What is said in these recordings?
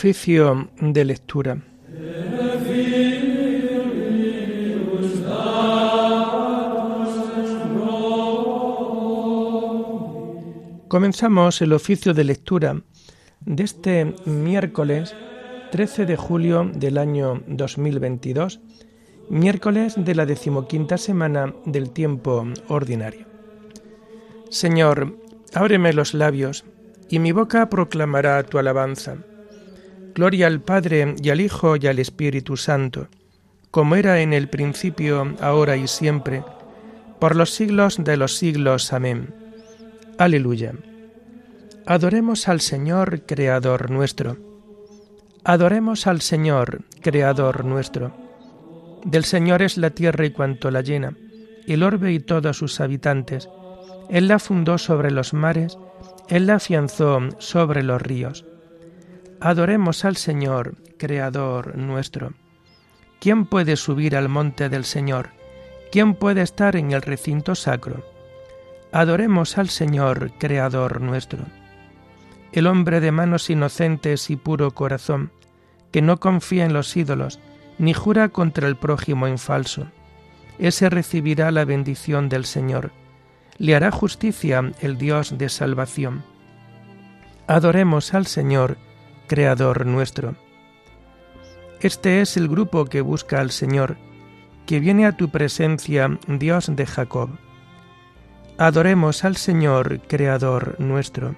Oficio de lectura. Comenzamos el oficio de lectura de este miércoles 13 de julio del año 2022, miércoles de la decimoquinta semana del tiempo ordinario. Señor, ábreme los labios, y mi boca proclamará tu alabanza. Gloria al Padre y al Hijo y al Espíritu Santo, como era en el principio, ahora y siempre, por los siglos de los siglos. Amén. Aleluya. Adoremos al Señor, Creador nuestro. Adoremos al Señor, Creador nuestro. Del Señor es la tierra y cuanto la llena, el orbe y todos sus habitantes. Él la fundó sobre los mares, Él la afianzó sobre los ríos. Adoremos al Señor, Creador nuestro. ¿Quién puede subir al monte del Señor? ¿Quién puede estar en el recinto sacro? Adoremos al Señor, Creador nuestro. El hombre de manos inocentes y puro corazón, que no confía en los ídolos, ni jura contra el prójimo en falso, ese recibirá la bendición del Señor. Le hará justicia el Dios de salvación. Adoremos al Señor, Creador nuestro. Este es el grupo que busca al Señor, que viene a tu presencia, Dios de Jacob. Adoremos al Señor, Creador nuestro.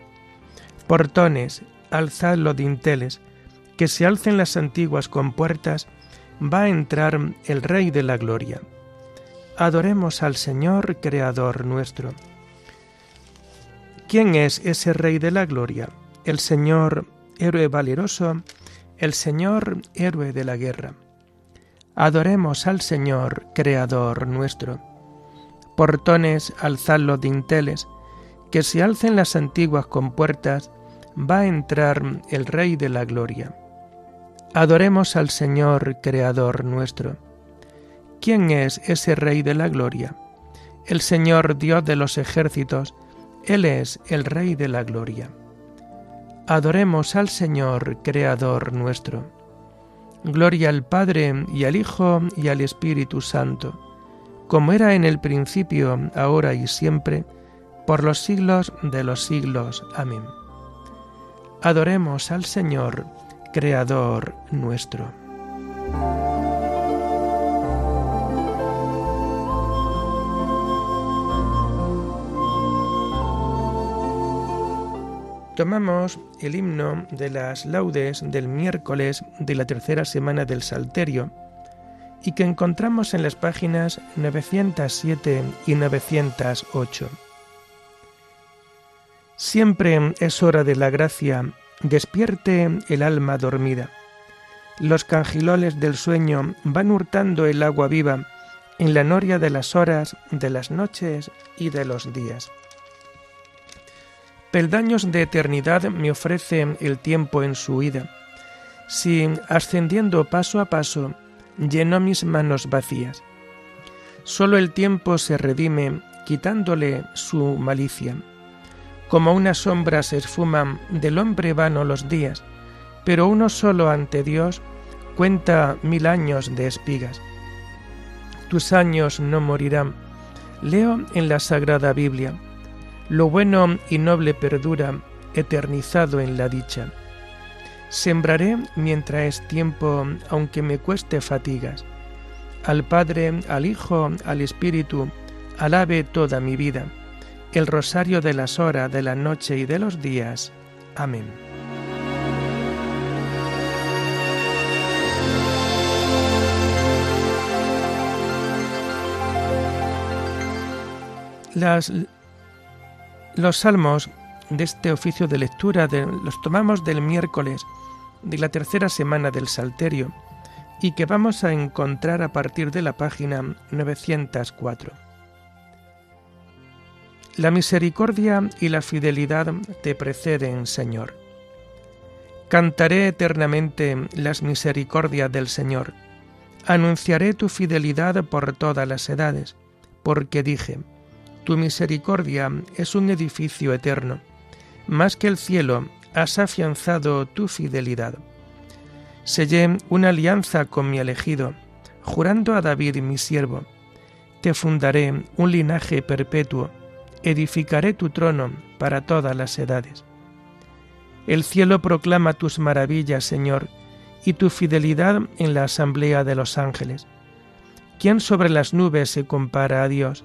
Portones, alzad los dinteles, que se alcen las antiguas compuertas, va a entrar el Rey de la Gloria. Adoremos al Señor, Creador nuestro. ¿Quién es ese Rey de la Gloria? El Señor, héroe valeroso, el Señor, héroe de la guerra. Adoremos al Señor, Creador nuestro portones alzad los dinteles, que se alcen las antiguas compuertas, va a entrar el Rey de la Gloria. Adoremos al Señor, Creador nuestro. ¿Quién es ese Rey de la Gloria? El Señor Dios de los ejércitos, Él es el Rey de la Gloria. Adoremos al Señor, Creador nuestro. Gloria al Padre y al Hijo y al Espíritu Santo como era en el principio, ahora y siempre, por los siglos de los siglos. Amén. Adoremos al Señor, Creador nuestro. Tomamos el himno de las laudes del miércoles de la tercera semana del Salterio, y que encontramos en las páginas 907 y 908. Siempre es hora de la gracia, despierte el alma dormida. Los cangiloles del sueño van hurtando el agua viva en la noria de las horas, de las noches y de los días. Peldaños de eternidad me ofrece el tiempo en su ida. Si, ascendiendo paso a paso, llenó mis manos vacías. Solo el tiempo se redime quitándole su malicia. Como una sombra se esfuman del hombre vano los días, pero uno solo ante Dios cuenta mil años de espigas. Tus años no morirán. Leo en la Sagrada Biblia. Lo bueno y noble perdura, eternizado en la dicha. Sembraré mientras es tiempo, aunque me cueste fatigas. Al Padre, al Hijo, al Espíritu, alabe toda mi vida. El rosario de las horas, de la noche y de los días. Amén. Las, los salmos de este oficio de lectura los tomamos del miércoles de la tercera semana del Salterio y que vamos a encontrar a partir de la página 904. La misericordia y la fidelidad te preceden, Señor. Cantaré eternamente las misericordias del Señor. Anunciaré tu fidelidad por todas las edades, porque dije, tu misericordia es un edificio eterno. Más que el cielo has afianzado tu fidelidad. Sellé una alianza con mi elegido, jurando a David mi siervo. Te fundaré un linaje perpetuo, edificaré tu trono para todas las edades. El cielo proclama tus maravillas, Señor, y tu fidelidad en la asamblea de los ángeles. ¿Quién sobre las nubes se compara a Dios?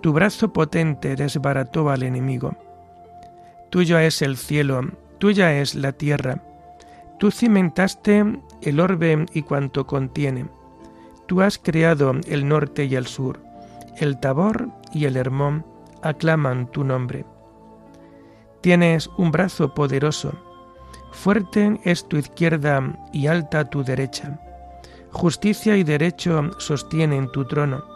tu brazo potente desbarató al enemigo. Tuyo es el cielo, tuya es la tierra. Tú cimentaste el orbe y cuanto contiene. Tú has creado el norte y el sur. El Tabor y el Hermón aclaman tu nombre. Tienes un brazo poderoso. Fuerte es tu izquierda y alta tu derecha. Justicia y derecho sostienen tu trono.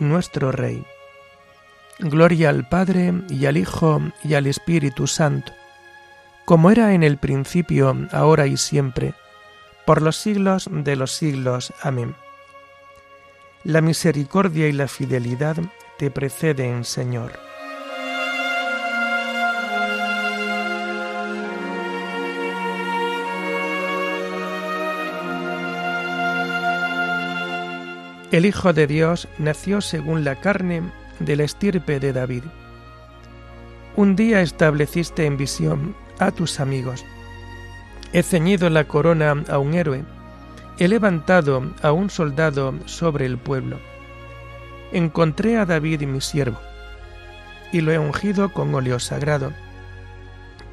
nuestro Rey. Gloria al Padre y al Hijo y al Espíritu Santo, como era en el principio, ahora y siempre, por los siglos de los siglos. Amén. La misericordia y la fidelidad te preceden, Señor. El Hijo de Dios nació según la carne de la estirpe de David. Un día estableciste en visión a tus amigos. He ceñido la corona a un héroe, he levantado a un soldado sobre el pueblo. Encontré a David mi siervo, y lo he ungido con óleo sagrado.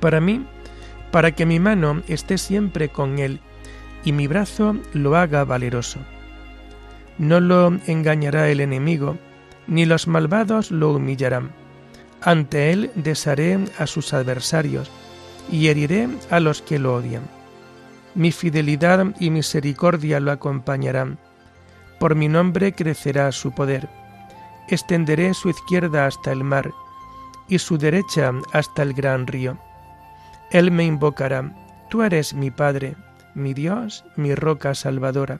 Para mí, para que mi mano esté siempre con él, y mi brazo lo haga valeroso. No lo engañará el enemigo, ni los malvados lo humillarán. Ante él desharé a sus adversarios y heriré a los que lo odian. Mi fidelidad y misericordia lo acompañarán. Por mi nombre crecerá su poder. Extenderé su izquierda hasta el mar y su derecha hasta el gran río. Él me invocará, tú eres mi Padre, mi Dios, mi roca salvadora.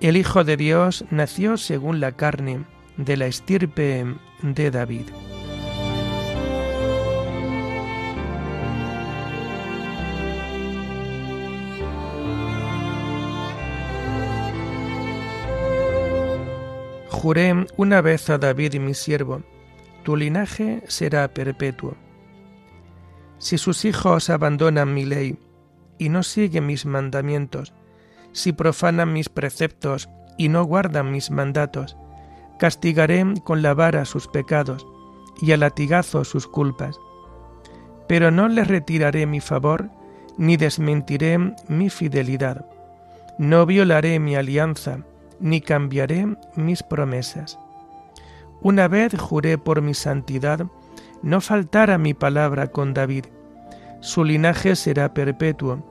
El Hijo de Dios nació según la carne, de la estirpe de David. Juré una vez a David mi siervo, tu linaje será perpetuo. Si sus hijos abandonan mi ley y no siguen mis mandamientos, si profanan mis preceptos y no guardan mis mandatos. Castigaré con la vara sus pecados y a latigazo sus culpas. Pero no les retiraré mi favor, ni desmentiré mi fidelidad. No violaré mi alianza, ni cambiaré mis promesas. Una vez juré por mi santidad, no faltara mi palabra con David. Su linaje será perpetuo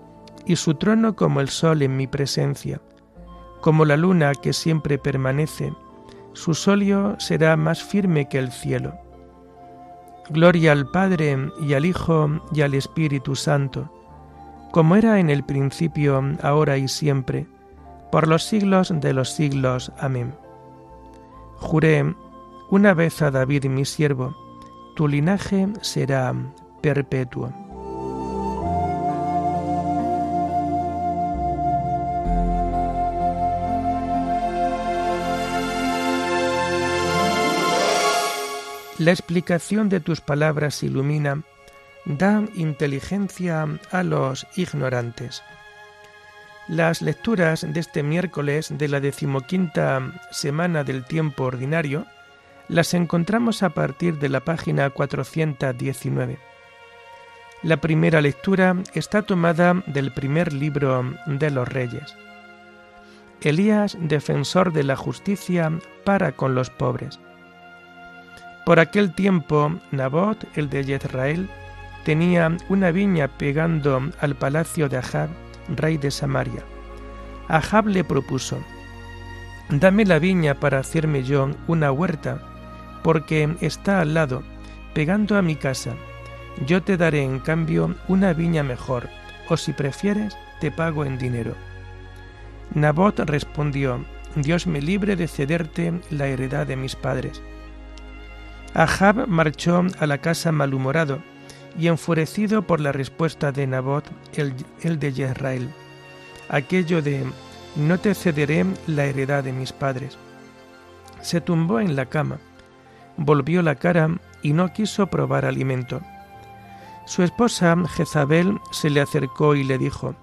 y su trono como el sol en mi presencia, como la luna que siempre permanece, su solio será más firme que el cielo. Gloria al Padre y al Hijo y al Espíritu Santo, como era en el principio, ahora y siempre, por los siglos de los siglos. Amén. Juré una vez a David mi siervo, tu linaje será perpetuo. La explicación de tus palabras ilumina, da inteligencia a los ignorantes. Las lecturas de este miércoles de la decimoquinta semana del tiempo ordinario las encontramos a partir de la página 419. La primera lectura está tomada del primer libro de los Reyes. Elías, defensor de la justicia, para con los pobres. Por aquel tiempo, Nabot, el de Jezrael, tenía una viña pegando al palacio de Ahab, rey de Samaria. Ahab le propuso, Dame la viña para hacerme yo una huerta, porque está al lado, pegando a mi casa. Yo te daré en cambio una viña mejor, o si prefieres, te pago en dinero. Nabot respondió, Dios me libre de cederte la heredad de mis padres. Ahab marchó a la casa malhumorado y enfurecido por la respuesta de Nabot, el, de Jezrael, aquello de no te cederé la heredad de mis padres. Se tumbó en la cama, volvió la cara y no quiso probar alimento. Su esposa Jezabel se le acercó y le dijo,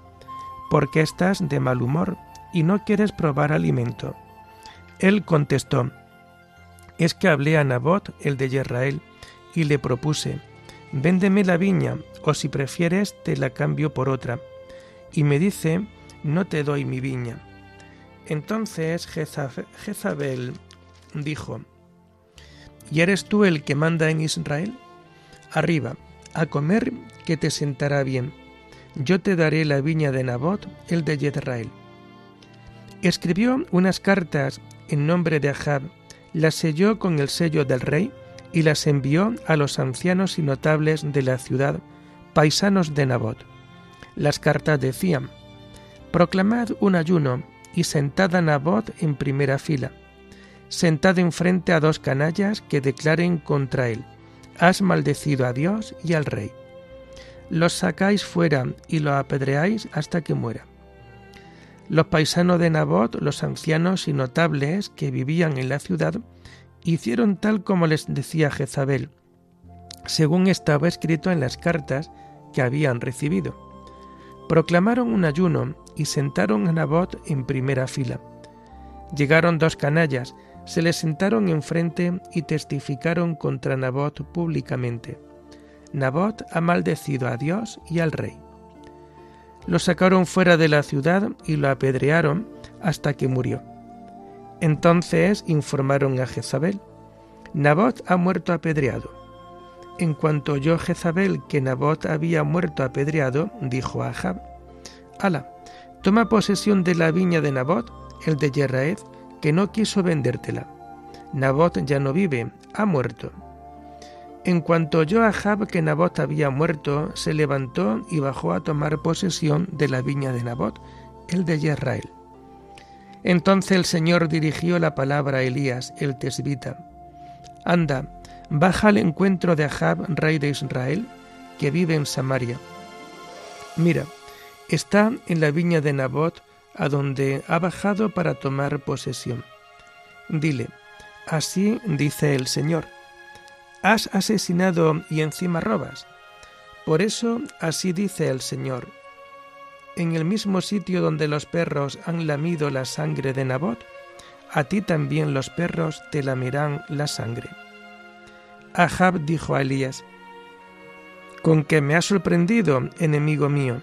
¿Por qué estás de mal humor y no quieres probar alimento? Él contestó, Es que hablé a Nabot, el de Jezrael, y le propuse, Véndeme la viña, o si prefieres te la cambio por otra. Y me dice, no te doy mi viña. Entonces Jezabel dijo, ¿y eres tú el que manda en Israel? Arriba, a comer que te sentará bien. Yo te daré la viña de Nabot, el de Jezrael. Escribió unas cartas en nombre de Ahab, las selló con el sello del rey, y las envió a los ancianos y notables de la ciudad, paisanos de Nabot. Las cartas decían, Proclamad un ayuno y sentad a Nabot en primera fila. Sentad enfrente a dos canallas que declaren contra él, Has maldecido a Dios y al rey. Los sacáis fuera y lo apedreáis hasta que muera. Los paisanos de Nabot, los ancianos y notables que vivían en la ciudad, hicieron tal como les decía Jezabel, según estaba escrito en las cartas que habían recibido. Proclamaron un ayuno y sentaron a Nabot en primera fila. Llegaron dos canallas, se le sentaron enfrente y testificaron contra Nabot públicamente. Nabot ha maldecido a Dios y al rey. Lo sacaron fuera de la ciudad y lo apedrearon hasta que murió. Entonces informaron a Jezabel, Nabot ha muerto apedreado. En cuanto oyó Jezabel que Nabot había muerto apedreado, dijo a Ahab, Ala, toma posesión de la viña de Nabot, el de Yerraed, que no quiso vendértela. Nabot ya no vive, ha muerto. En cuanto oyó Ahab que Nabot había muerto, se levantó y bajó a tomar posesión de la viña de Nabot, el de Yerrael. Entonces el Señor dirigió la palabra a Elías, el tesbita. Anda, baja al encuentro de Ahab, rey de Israel, que vive en Samaria. Mira, está en la viña de Nabot, a donde ha bajado para tomar posesión. Dile, así dice el Señor, has asesinado y encima robas. Por eso así dice el Señor, en el mismo sitio donde los perros han lamido la sangre de Nabot, a ti también los perros te lamerán la sangre. Ahab dijo a Elías, Con que me has sorprendido, enemigo mío.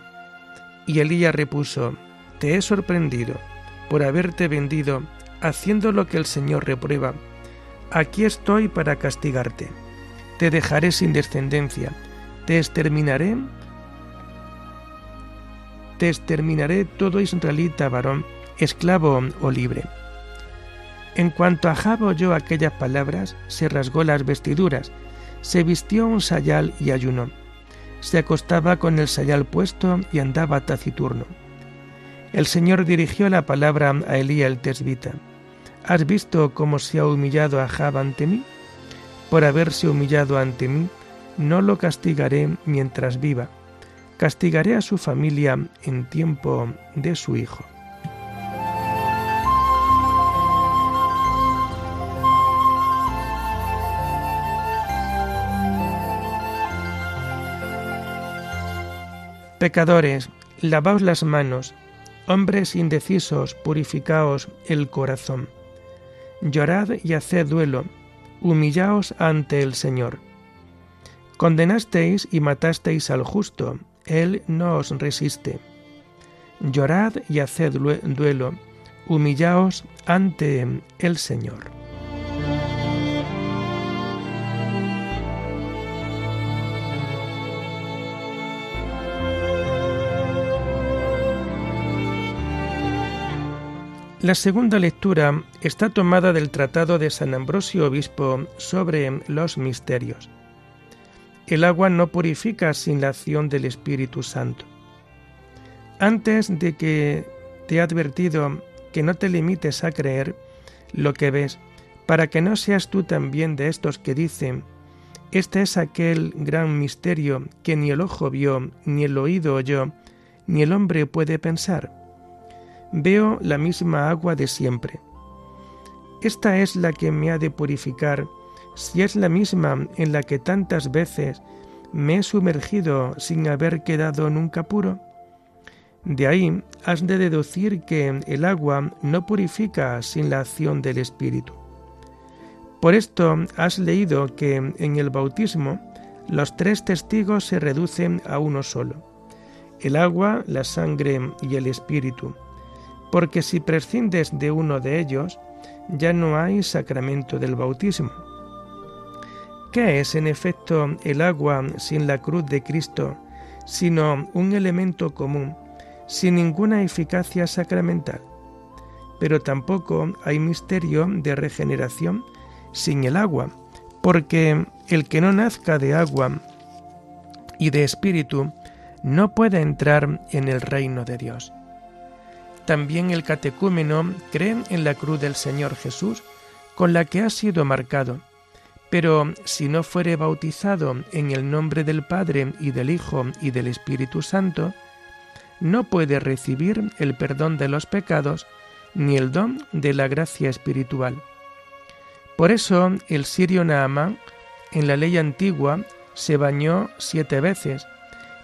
Y Elías repuso, Te he sorprendido por haberte vendido, haciendo lo que el Señor reprueba. Aquí estoy para castigarte. Te dejaré sin descendencia, te exterminaré te exterminaré todo israelita varón, esclavo o libre. En cuanto Ahab oyó aquellas palabras, se rasgó las vestiduras, se vistió un sayal y ayunó. Se acostaba con el sayal puesto y andaba taciturno. El Señor dirigió la palabra a Elías el tesbita. ¿Has visto cómo se ha humillado Ahab ante mí? Por haberse humillado ante mí, no lo castigaré mientras viva. Castigaré a su familia en tiempo de su hijo. Pecadores, lavaos las manos, hombres indecisos, purificaos el corazón. Llorad y haced duelo, humillaos ante el Señor. Condenasteis y matasteis al justo, Él no os resiste. Llorad y haced duelo, humillaos ante el Señor. La segunda lectura está tomada del Tratado de San Ambrosio Obispo sobre los misterios. El agua no purifica sin la acción del Espíritu Santo. Antes de que te he advertido que no te limites a creer lo que ves, para que no seas tú también de estos que dicen, este es aquel gran misterio que ni el ojo vio, ni el oído oyó, ni el hombre puede pensar veo la misma agua de siempre. Esta es la que me ha de purificar, si es la misma en la que tantas veces me he sumergido sin haber quedado nunca puro. De ahí has de deducir que el agua no purifica sin la acción del Espíritu. Por esto has leído que en el bautismo los tres testigos se reducen a uno solo, el agua, la sangre y el Espíritu porque si prescindes de uno de ellos, ya no hay sacramento del bautismo. ¿Qué es en efecto el agua sin la cruz de Cristo, sino un elemento común, sin ninguna eficacia sacramental? Pero tampoco hay misterio de regeneración sin el agua, porque el que no nazca de agua y de espíritu no puede entrar en el reino de Dios. También el catecúmeno cree en la cruz del Señor Jesús, con la que ha sido marcado. Pero si no fuere bautizado en el nombre del Padre y del Hijo y del Espíritu Santo, no puede recibir el perdón de los pecados ni el don de la gracia espiritual. Por eso el sirio Naamán en la ley antigua se bañó siete veces,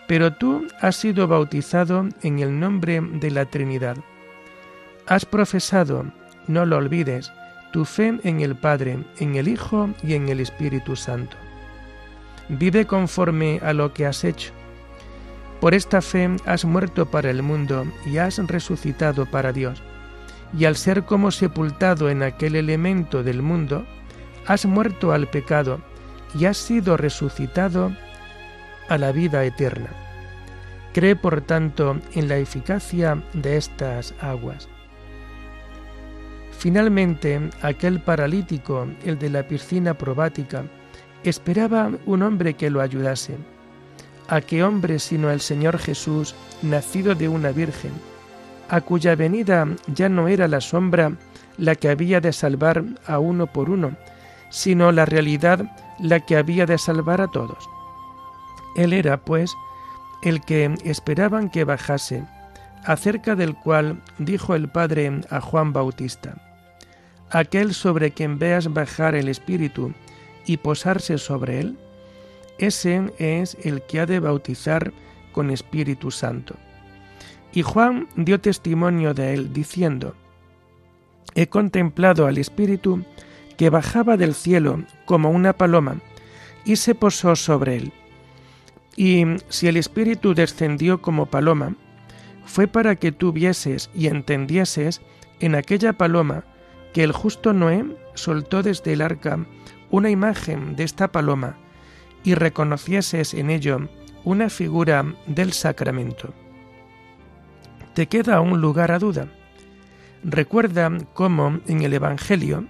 pero tú has sido bautizado en el nombre de la Trinidad. Has profesado, no lo olvides, tu fe en el Padre, en el Hijo y en el Espíritu Santo. Vive conforme a lo que has hecho. Por esta fe has muerto para el mundo y has resucitado para Dios. Y al ser como sepultado en aquel elemento del mundo, has muerto al pecado y has sido resucitado a la vida eterna. Cree, por tanto, en la eficacia de estas aguas. Finalmente, aquel paralítico, el de la piscina probática, esperaba un hombre que lo ayudase. ¿A qué hombre sino el Señor Jesús, nacido de una virgen, a cuya venida ya no era la sombra la que había de salvar a uno por uno, sino la realidad la que había de salvar a todos? Él era, pues, el que esperaban que bajase, acerca del cual dijo el Padre a Juan Bautista, aquel sobre quien veas bajar el Espíritu y posarse sobre él, ese es el que ha de bautizar con Espíritu Santo. Y Juan dio testimonio de él, diciendo, He contemplado al Espíritu que bajaba del cielo como una paloma y se posó sobre él. Y si el Espíritu descendió como paloma, fue para que tú vieses y entendieses en aquella paloma que el justo Noé soltó desde el arca una imagen de esta paloma y reconocieses en ello una figura del sacramento. ¿Te queda un lugar a duda? Recuerda cómo en el Evangelio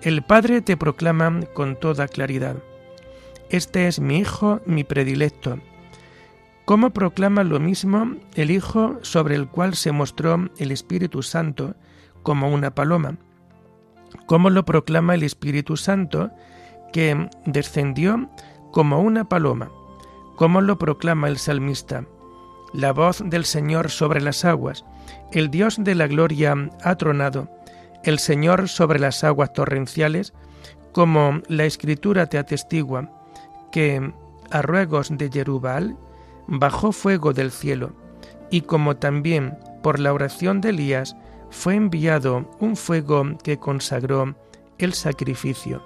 el Padre te proclama con toda claridad, Este es mi Hijo, mi predilecto, ¿Cómo proclama lo mismo el Hijo sobre el cual se mostró el Espíritu Santo como una paloma? ¿Cómo lo proclama el Espíritu Santo que descendió como una paloma? ¿Cómo lo proclama el salmista? La voz del Señor sobre las aguas, el Dios de la gloria ha tronado, el Señor sobre las aguas torrenciales, como la Escritura te atestigua, que a ruegos de Jerubal bajó fuego del cielo, y como también por la oración de Elías fue enviado un fuego que consagró el sacrificio.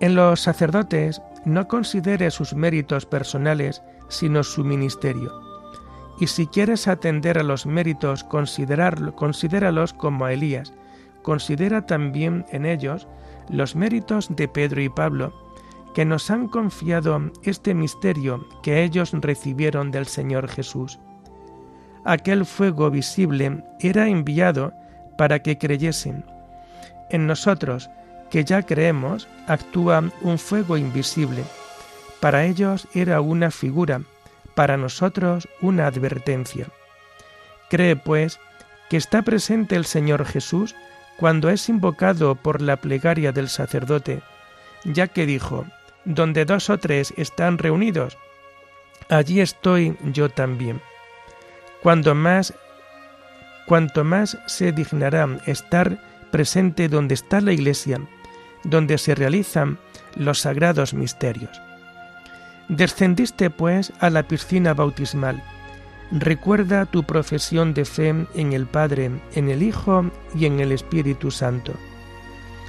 En los sacerdotes no considere sus méritos personales, sino su ministerio. Y si quieres atender a los méritos, considéralos como a Elías. Considera también en ellos los méritos de Pedro y Pablo, que nos han confiado este misterio que ellos recibieron del Señor Jesús. Aquel fuego visible era enviado para que creyesen. En nosotros, que ya creemos, actúa un fuego invisible. Para ellos era una figura, para nosotros una advertencia. Cree, pues, que está presente el Señor Jesús cuando es invocado por la plegaria del sacerdote, ya que dijo, donde dos o tres están reunidos, allí estoy yo también. Cuando más, cuanto más se dignará estar presente donde está la Iglesia, donde se realizan los sagrados misterios. Descendiste, pues, a la piscina bautismal. Recuerda tu profesión de fe en el Padre, en el Hijo y en el Espíritu Santo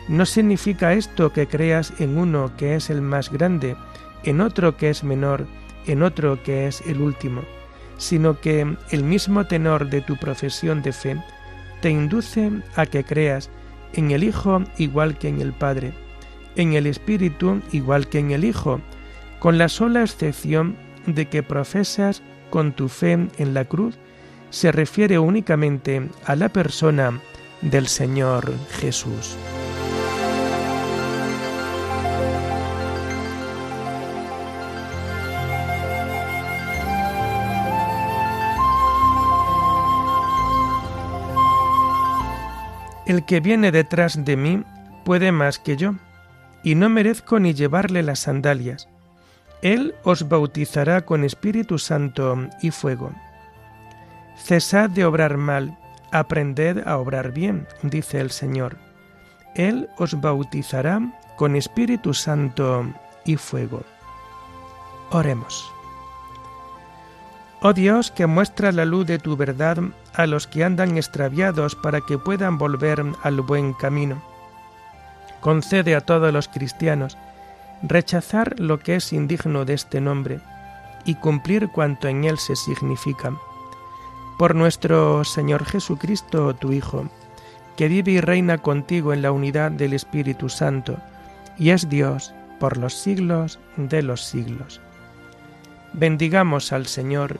no significa esto que creas en uno que es el más grande, en otro que es menor, en otro que es el último, sino que el mismo tenor de tu profesión de fe te induce a que creas en el Hijo igual que en el Padre, en el Espíritu igual que en el Hijo, con la sola excepción de que profesas con tu fe en la cruz se refiere únicamente a la persona del Señor Jesús. El que viene detrás de mí puede más que yo, y no merezco ni llevarle las sandalias. Él os bautizará con Espíritu Santo y fuego. Cesad de obrar mal, aprended a obrar bien, dice el Señor. Él os bautizará con Espíritu Santo y fuego. Oremos. Oh Dios, que muestras la luz de tu verdad a los que andan extraviados para que puedan volver al buen camino. Concede a todos los cristianos rechazar lo que es indigno de este nombre y cumplir cuanto en él se significa. Por nuestro Señor Jesucristo, tu Hijo, que vive y reina contigo en la unidad del Espíritu Santo, y es Dios por los siglos de los siglos. Bendigamos al Señor